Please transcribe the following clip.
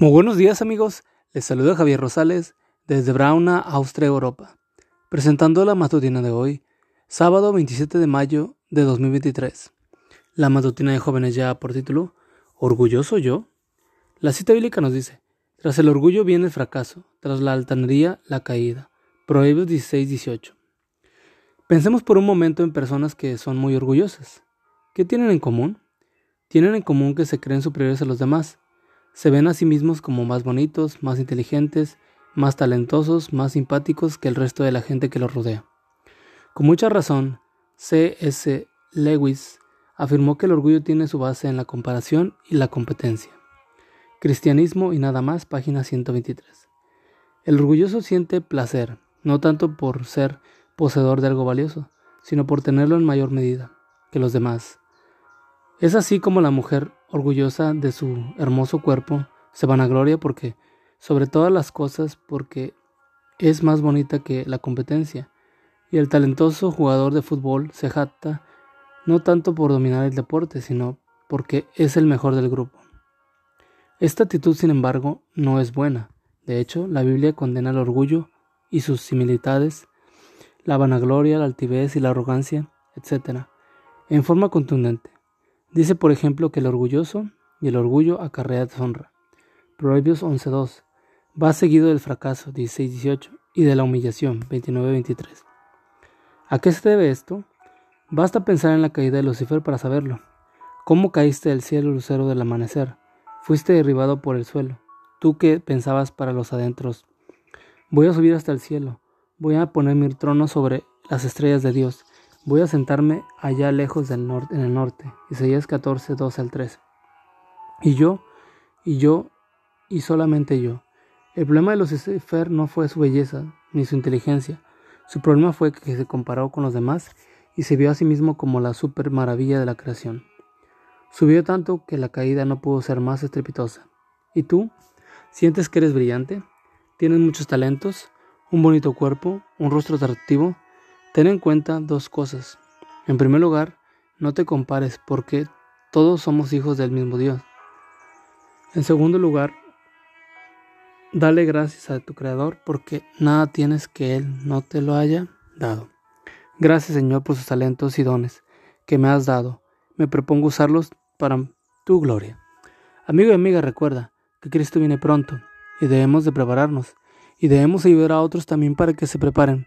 Muy buenos días amigos, les saluda Javier Rosales desde Brauna, Austria, Europa, presentando la matutina de hoy, sábado 27 de mayo de 2023. La matutina de jóvenes ya por título, ¿Orgulloso yo? La cita bíblica nos dice, tras el orgullo viene el fracaso, tras la altanería la caída. Proverbios 16, 18. Pensemos por un momento en personas que son muy orgullosas. ¿Qué tienen en común? Tienen en común que se creen superiores a los demás se ven a sí mismos como más bonitos, más inteligentes, más talentosos, más simpáticos que el resto de la gente que los rodea. Con mucha razón, C.S. Lewis afirmó que el orgullo tiene su base en la comparación y la competencia. Cristianismo y nada más, página 123. El orgulloso siente placer, no tanto por ser poseedor de algo valioso, sino por tenerlo en mayor medida que los demás. Es así como la mujer orgullosa de su hermoso cuerpo, se vanagloria porque, sobre todas las cosas, porque es más bonita que la competencia, y el talentoso jugador de fútbol se jacta no tanto por dominar el deporte, sino porque es el mejor del grupo. Esta actitud, sin embargo, no es buena. De hecho, la Biblia condena el orgullo y sus similitudes, la vanagloria, la altivez y la arrogancia, etc., en forma contundente. Dice, por ejemplo, que el orgulloso y el orgullo acarrea deshonra. Proverbios 11.2. Va seguido del fracaso, 16.18, y de la humillación, 29.23. ¿A qué se debe esto? Basta pensar en la caída de Lucifer para saberlo. ¿Cómo caíste del cielo, lucero del amanecer? Fuiste derribado por el suelo. Tú que pensabas para los adentros. Voy a subir hasta el cielo. Voy a poner mi trono sobre las estrellas de Dios. Voy a sentarme allá lejos del norte, en el norte. Isaías 14, 12 al 13. Y yo, y yo, y solamente yo. El problema de Lucifer no fue su belleza, ni su inteligencia. Su problema fue que se comparó con los demás y se vio a sí mismo como la super maravilla de la creación. Subió tanto que la caída no pudo ser más estrepitosa. ¿Y tú? ¿Sientes que eres brillante? ¿Tienes muchos talentos? ¿Un bonito cuerpo? ¿Un rostro atractivo? Ten en cuenta dos cosas. En primer lugar, no te compares porque todos somos hijos del mismo Dios. En segundo lugar, dale gracias a tu Creador porque nada tienes que Él no te lo haya dado. Gracias Señor por sus talentos y dones que me has dado. Me propongo usarlos para tu gloria. Amigo y amiga, recuerda que Cristo viene pronto y debemos de prepararnos y debemos ayudar a otros también para que se preparen